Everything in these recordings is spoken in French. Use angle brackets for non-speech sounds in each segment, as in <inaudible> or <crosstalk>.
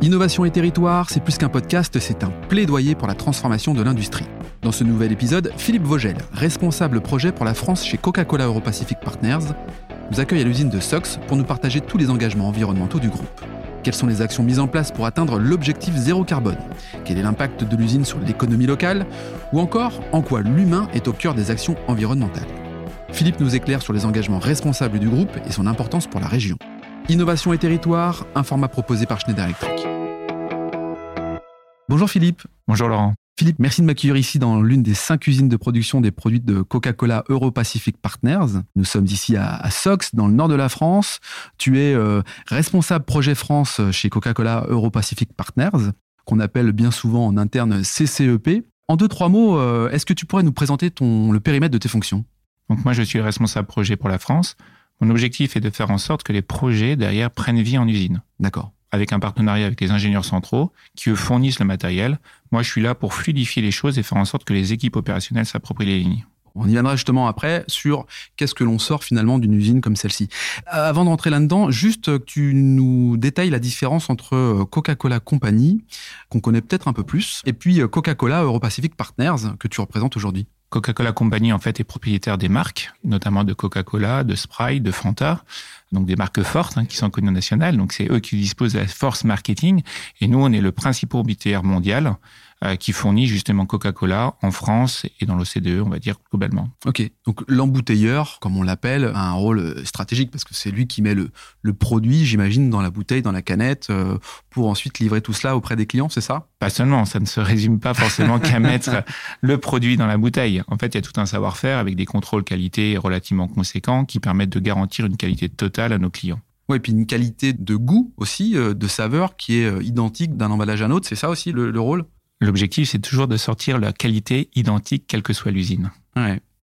Innovation et territoire, c'est plus qu'un podcast, c'est un plaidoyer pour la transformation de l'industrie. Dans ce nouvel épisode, Philippe Vogel, responsable projet pour la France chez Coca-Cola Europacific Partners, nous accueille à l'usine de Sox pour nous partager tous les engagements environnementaux du groupe. Quelles sont les actions mises en place pour atteindre l'objectif zéro carbone? Quel est l'impact de l'usine sur l'économie locale? Ou encore, en quoi l'humain est au cœur des actions environnementales? Philippe nous éclaire sur les engagements responsables du groupe et son importance pour la région. Innovation et territoire, un format proposé par Schneider Electric. Bonjour Philippe. Bonjour Laurent. Philippe, merci de m'accueillir ici dans l'une des cinq usines de production des produits de Coca-Cola Euro-Pacific Partners. Nous sommes ici à, Sox, dans le nord de la France. Tu es euh, responsable projet France chez Coca-Cola Euro-Pacific Partners, qu'on appelle bien souvent en interne CCEP. En deux, trois mots, euh, est-ce que tu pourrais nous présenter ton, le périmètre de tes fonctions? Donc moi, je suis le responsable projet pour la France. Mon objectif est de faire en sorte que les projets derrière prennent vie en usine. D'accord. Avec un partenariat avec les ingénieurs centraux qui eux fournissent le matériel. Moi, je suis là pour fluidifier les choses et faire en sorte que les équipes opérationnelles s'approprient les lignes. On y viendra justement après sur qu'est-ce que l'on sort finalement d'une usine comme celle-ci. Euh, avant d'entrer là-dedans, juste que tu nous détailles la différence entre euh, Coca-Cola Company, qu'on connaît peut-être un peu plus, et puis euh, Coca-Cola Euro-Pacific Partners, que tu représentes aujourd'hui. Coca-Cola Company en fait est propriétaire des marques, notamment de Coca-Cola, de Sprite, de Fanta, donc des marques fortes hein, qui sont connues nationales. Donc c'est eux qui disposent de la force marketing et nous on est le principal embouteilleur mondial qui fournit justement Coca-Cola en France et dans l'OCDE, on va dire globalement. Ok, donc l'embouteilleur, comme on l'appelle, a un rôle euh, stratégique parce que c'est lui qui met le, le produit, j'imagine, dans la bouteille, dans la canette, euh, pour ensuite livrer tout cela auprès des clients, c'est ça? Pas seulement, ça ne se résume pas forcément qu'à <laughs> mettre le produit dans la bouteille. En fait, il y a tout un savoir-faire avec des contrôles qualité relativement conséquents qui permettent de garantir une qualité totale à nos clients. Oui, et puis une qualité de goût aussi, de saveur qui est identique d'un emballage à un autre, c'est ça aussi le rôle? L'objectif, c'est toujours de sortir la qualité identique, quelle que soit l'usine.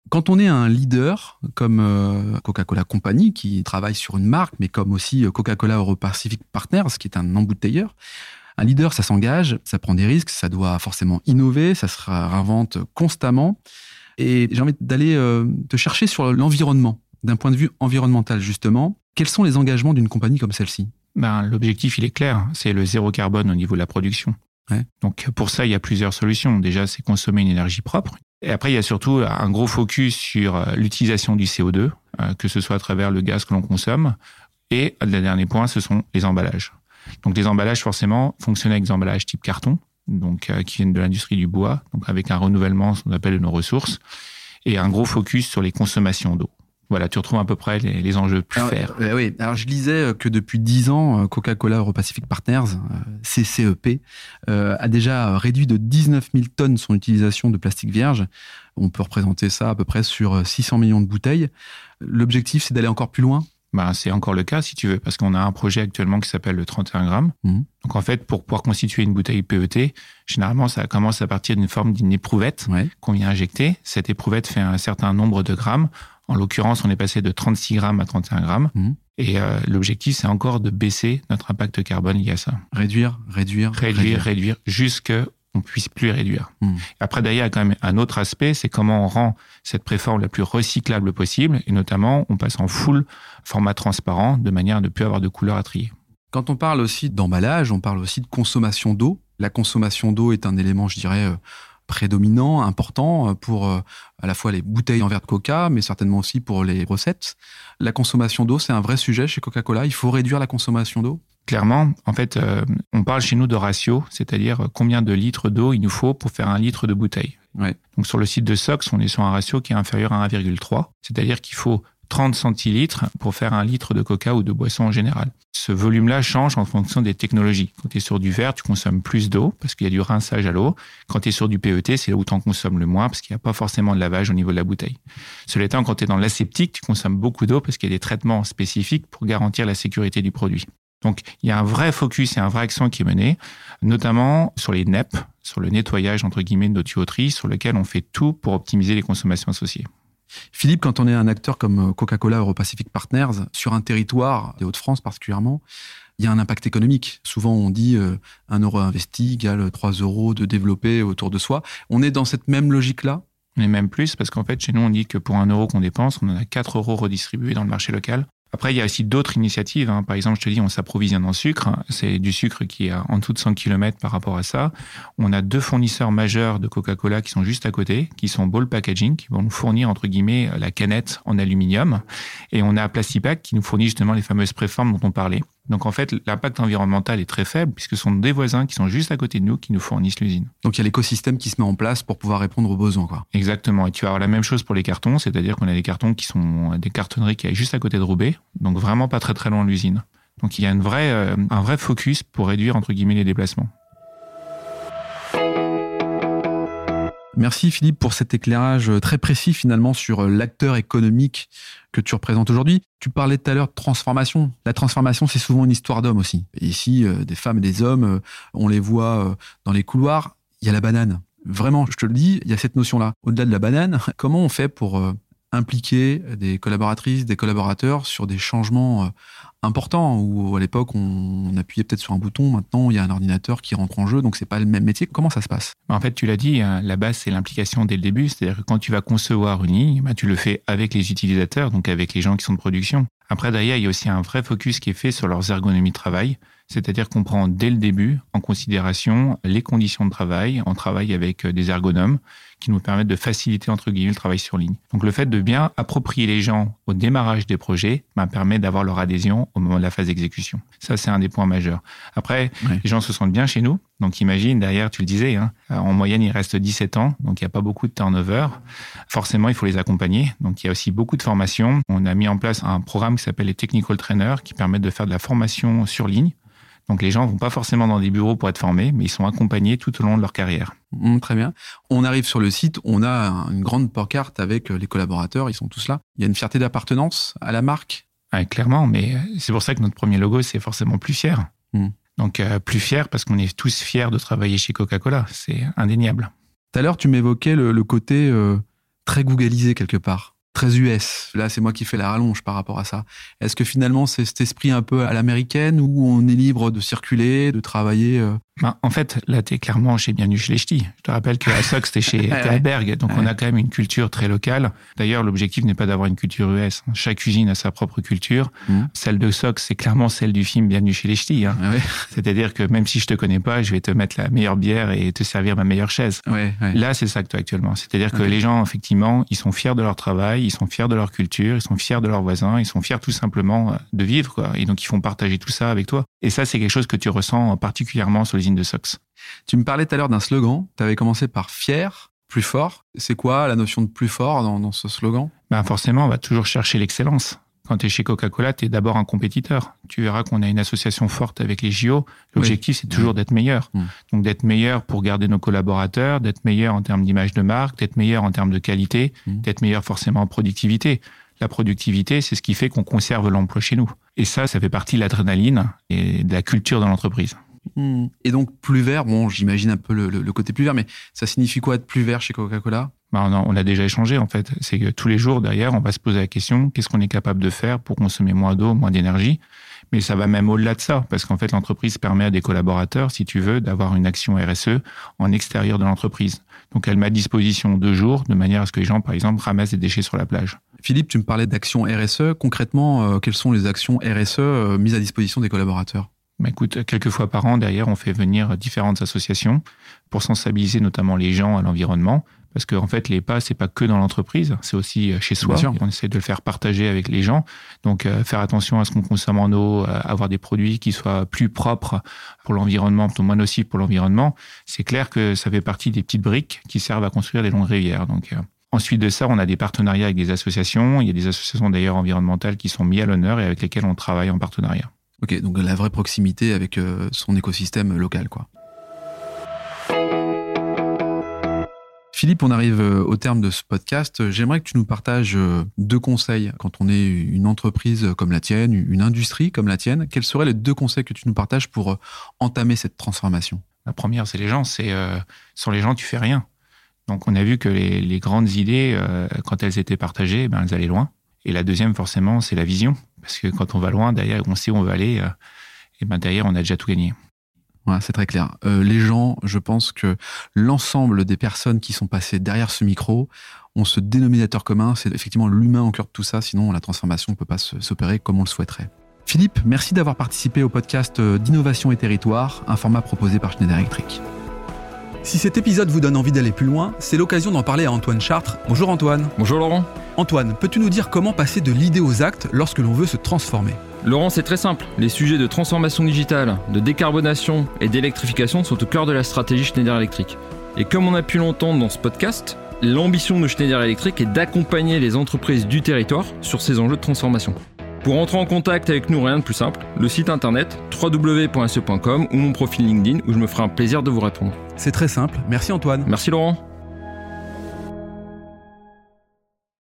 Quand on est un leader comme euh, Coca-Cola Company, qui travaille sur une marque, mais comme aussi euh, Coca-Cola Euro-Pacific Partners, qui est un embouteilleur, un leader, ça s'engage, ça prend des risques, ça doit forcément innover, ça se réinvente constamment. Et j'ai envie d'aller euh, te chercher sur l'environnement, d'un point de vue environnemental justement. Quels sont les engagements d'une compagnie comme celle-ci? Ben, L'objectif, il est clair, c'est le zéro carbone au niveau de la production. Donc pour ça, il y a plusieurs solutions. Déjà, c'est consommer une énergie propre. Et après, il y a surtout un gros focus sur euh, l'utilisation du CO2, euh, que ce soit à travers le gaz que l'on consomme. Et le dernier point, ce sont les emballages. Donc les emballages, forcément, fonctionnent avec des emballages type carton, donc euh, qui viennent de l'industrie du bois, donc avec un renouvellement, ce qu'on appelle de nos ressources, et un gros focus sur les consommations d'eau. Voilà, tu retrouves à peu près les, enjeux plus alors, euh, oui, alors je lisais euh, que depuis 10 ans, euh, Coca-Cola Euro-Pacific Partners, CCEP, a déjà réduit de 19 000 tonnes son utilisation de plastique vierge. On peut représenter ça à peu près sur 600 millions de bouteilles. L'objectif, c'est d'aller encore plus loin? Bah, c'est encore le cas si tu veux, parce qu'on a un projet actuellement qui s'appelle le 31 grammes. Mmh. Donc en fait, pour pouvoir constituer une bouteille PET, généralement ça commence à partir d'une forme d'une éprouvette qu'on vient injecter. Cette éprouvette fait un certain nombre de grammes. En l'occurrence, on est passé de 36 grammes à 31 grammes. Mmh. Et euh, l'objectif, c'est encore de baisser notre impact carbone lié à ça. Réduire, réduire, réduire, réduire, jusque on puisse plus réduire. Mmh. Après, d'ailleurs, il y a quand même un autre aspect, c'est comment on rend cette préforme la plus recyclable possible, et notamment, on passe en full format transparent, de manière à ne plus avoir de couleur à trier. Quand on parle aussi d'emballage, on parle aussi de consommation d'eau. La consommation d'eau est un élément, je dirais, euh, prédominant, important euh, pour euh, à la fois les bouteilles en verre de coca, mais certainement aussi pour les recettes. La consommation d'eau, c'est un vrai sujet chez Coca-Cola. Il faut réduire la consommation d'eau Clairement, en fait, euh, on parle chez nous de ratio, c'est-à-dire combien de litres d'eau il nous faut pour faire un litre de bouteille. Donc sur le site de Sox, on est sur un ratio qui est inférieur à 1,3, c'est-à-dire qu'il faut 30 centilitres pour faire un litre de coca ou de boisson en général. Ce volume-là change en fonction des technologies. Quand tu es sur du verre, tu consommes plus d'eau parce qu'il y a du rinçage à l'eau. Quand tu es sur du PET, c'est là où tu en consommes le moins parce qu'il n'y a pas forcément de lavage au niveau de la bouteille. Cela étant, quand tu es dans l'aseptique, tu consommes beaucoup d'eau parce qu'il y a des traitements spécifiques pour garantir la sécurité du produit. Donc, il y a un vrai focus et un vrai accent qui est mené, notamment sur les NEP, sur le nettoyage, entre guillemets, de nos tuyauteries, sur lequel on fait tout pour optimiser les consommations associées. Philippe, quand on est un acteur comme euh, Coca-Cola Euro-Pacific Partners, sur un territoire, des Hauts-de-France particulièrement, il y a un impact économique. Souvent, on dit euh, un euro investi égale 3 euros de développer autour de soi. On est dans cette même logique-là? Est même plus, parce qu'en fait, chez nous, on dit que pour un euro qu'on dépense, on en a 4 euros redistribués dans le marché local. Après, il y a aussi d'autres initiatives. Hein. Par exemple, je te dis, on s'approvisionne en sucre. C'est du sucre qui est en dessous de 100 km par rapport à ça. On a deux fournisseurs majeurs de Coca-Cola qui sont juste à côté, qui sont Ball Packaging, qui vont nous fournir, entre guillemets, la canette en aluminium. Et on a Plastipack qui nous fournit justement les fameuses préformes dont on parlait. Donc en fait, l'impact environnemental est très faible puisque ce sont des voisins qui sont juste à côté de nous qui nous fournissent l'usine. Donc il y a l'écosystème qui se met en place pour pouvoir répondre aux besoins. Quoi. Exactement. Et tu vas avoir la même chose pour les cartons, c'est-à-dire qu'on a des cartons qui sont des cartonneries qui sont juste à côté de Roubaix, donc vraiment pas très très loin de l'usine. Donc il y a une vraie, euh, un vrai focus pour réduire entre guillemets les déplacements. Merci Philippe pour cet éclairage très précis finalement sur l'acteur économique que tu représentes aujourd'hui. Tu parlais tout à l'heure de transformation. La transformation, c'est souvent une histoire d'hommes aussi. Ici, euh, des femmes et des hommes, euh, on les voit euh, dans les couloirs. Il y a la banane. Vraiment, je te le dis, il y a cette notion-là. Au-delà de la banane, <laughs> comment on fait pour impliquer des collaboratrices, des collaborateurs sur des changements important où à l'époque on appuyait peut-être sur un bouton, maintenant il y a un ordinateur qui rentre en jeu, donc c'est pas le même métier. Comment ça se passe? En fait, tu l'as dit, hein, la base c'est l'implication dès le début, c'est-à-dire que quand tu vas concevoir une ligne, bah, tu le fais avec les utilisateurs, donc avec les gens qui sont de production. Après derrière, il y a aussi un vrai focus qui est fait sur leurs ergonomies de travail. C'est-à-dire qu'on prend dès le début en considération les conditions de travail. On travaille avec des ergonomes qui nous permettent de faciliter entre guillemets le travail sur ligne. Donc le fait de bien approprier les gens au démarrage des projets ben, permet d'avoir leur adhésion au moment de la phase d'exécution. Ça c'est un des points majeurs. Après, les gens se sentent bien chez nous. Donc imagine derrière, tu le disais, hein, en moyenne il reste 17 ans, donc il n'y a pas beaucoup de turnover. Forcément, il faut les accompagner. Donc il y a aussi beaucoup de formations. On a mis en place un programme qui s'appelle les Technical Trainers qui permettent de faire de la formation sur ligne donc les gens vont pas forcément dans des bureaux pour être formés, mais ils sont accompagnés tout au long de leur carrière. Mmh, très bien. On arrive sur le site, on a une grande pancarte avec euh, les collaborateurs, ils sont tous là. Il y a une fierté d'appartenance à la marque? clairement, mais euh, c'est pour ça que notre premier logo, c'est forcément plus fier. Mmh. Donc euh, plus fier parce qu'on est tous fiers de travailler chez Coca-Cola, c'est indéniable. Tout à l'heure, tu m'évoquais le, côté très googlisé quelque part très US. Là, c'est moi qui fais la rallonge par rapport à ça. Est-ce que finalement, c'est cet esprit un peu à l'américaine où on est libre de circuler, de travailler euh ben, En fait, là, tu es clairement chez Bienvenue chez les Ch'tis. Je te rappelle que à Sox, tu chez <laughs> Berg, donc on a quand même une culture très locale. D'ailleurs, l'objectif n'est pas d'avoir une culture US. Chaque usine a sa propre culture. Mmh. Celle de Sox, c'est clairement celle du film Bienvenue chez les Ch'tis. Hein. Ah C'est-à-dire que même si je te connais pas, je vais te mettre la meilleure bière et te servir ma meilleure chaise. Là, c'est ça que toi actuellement. C'est-à-dire que les gens, effectivement, ils sont fiers de leur travail, ils sont fiers de leur culture, ils sont fiers de leurs voisins, ils sont fiers tout simplement euh, de vivre, quoi. Et donc, ils font partager tout ça avec toi. Et ça, c'est quelque chose que tu ressens particulièrement sur l'usine de Sox. Tu me parlais tout à l'heure d'un slogan. Tu avais commencé par fier, plus fort. C'est quoi la notion de plus fort dans, ce slogan? Ben Forcément, on va toujours chercher l'excellence. Quand tu es chez Coca-Cola, tu es d'abord un compétiteur. Tu verras qu'on a une association forte avec les JO. L'objectif, c'est toujours d'être meilleur. Mm. Donc d'être meilleur pour garder nos collaborateurs, d'être meilleur en termes d'image de marque, d'être meilleur en termes de qualité, mm. d'être meilleur forcément en productivité. La productivité, c'est ce qui fait qu'on conserve l'emploi chez nous. Et ça, ça fait partie de l'adrénaline et de la culture de l'entreprise. Mm. Et donc plus vert, bon, j'imagine un peu le, côté plus vert, mais ça signifie quoi être plus vert chez Coca-Cola? Bah, on, a, déjà échangé en fait. C'est que tous les jours derrière, on va se poser la question qu'est-ce qu'on est capable de faire pour consommer moins d'eau, moins d'énergie? Mais ça va même au-delà de ça, parce qu'en fait, l'entreprise permet à des collaborateurs, si tu veux, d'avoir une action RSE en extérieur de l'entreprise. Donc, elle met à disposition deux jours, de manière à ce que les gens, par exemple, ramassent des déchets sur la plage. Philippe, tu me parlais d'actions RSE. Concrètement, euh, quelles sont les actions RSE euh, mises à disposition des collaborateurs? Bah, écoute, quelques fois par an, derrière, on fait venir différentes associations pour sensibiliser notamment les gens à l'environnement, parce qu'en en fait, les pas, c'est pas que dans l'entreprise, c'est aussi euh, chez soi. On essaie de le faire partager avec les gens. Donc, euh, faire attention à ce qu'on consomme en eau, euh, avoir des produits qui soient plus propres pour l'environnement, plutôt moins nocifs pour l'environnement. C'est clair que ça fait partie des petites briques qui servent à construire des longues rivières. Donc, Ensuite de ça, on a des partenariats avec des associations. Il y a des associations d'ailleurs environnementales qui sont mises à l'honneur et avec lesquelles on travaille en partenariat. Ok, donc la vraie proximité avec son écosystème local, quoi. Philippe, on arrive euh, au terme de ce podcast. J'aimerais que tu nous partages euh, deux conseils quand on est une entreprise comme la tienne, une industrie comme la tienne. Quels seraient les deux conseils que tu nous partages pour euh, entamer cette transformation? La première, c'est les gens. C'est sans les gens, tu fais rien. Donc, on a vu que les, grandes idées, quand elles étaient partagées, ben, elles allaient loin. Et la deuxième, forcément, c'est la vision. Parce que quand on va loin, derrière, on sait où on va aller. et ben derrière, on a déjà tout gagné. Ouais, c'est très clair. Euh, les gens, je pense que l'ensemble des personnes qui sont passées derrière ce micro ont ce dénominateur commun, c'est effectivement l'humain au cœur de tout ça, sinon la transformation ne peut pas s'opérer comme on le souhaiterait. Philippe, merci d'avoir participé au podcast euh, d'Innovation et Territoire, un format proposé par Schneider Electric. Si cet épisode vous donne envie d'aller plus loin, c'est l'occasion d'en parler à Antoine Chartres. Bonjour Antoine. Bonjour Laurent. Antoine, peux-tu nous dire comment passer de l'idée aux actes lorsque l'on veut se transformer? Laurent, c'est très simple. Les sujets de transformation digitale, de décarbonation et d'électrification sont au cœur de la stratégie Schneider Electric. Et comme on a pu l'entendre dans ce podcast, l'ambition de Schneider Electric est d'accompagner les entreprises du territoire sur ces enjeux de transformation. Pour entrer en contact avec nous, rien de plus simple, le site internet www.se.com ou mon profil LinkedIn où je me ferai un plaisir de vous répondre. C'est très simple. Merci Antoine. Merci Laurent.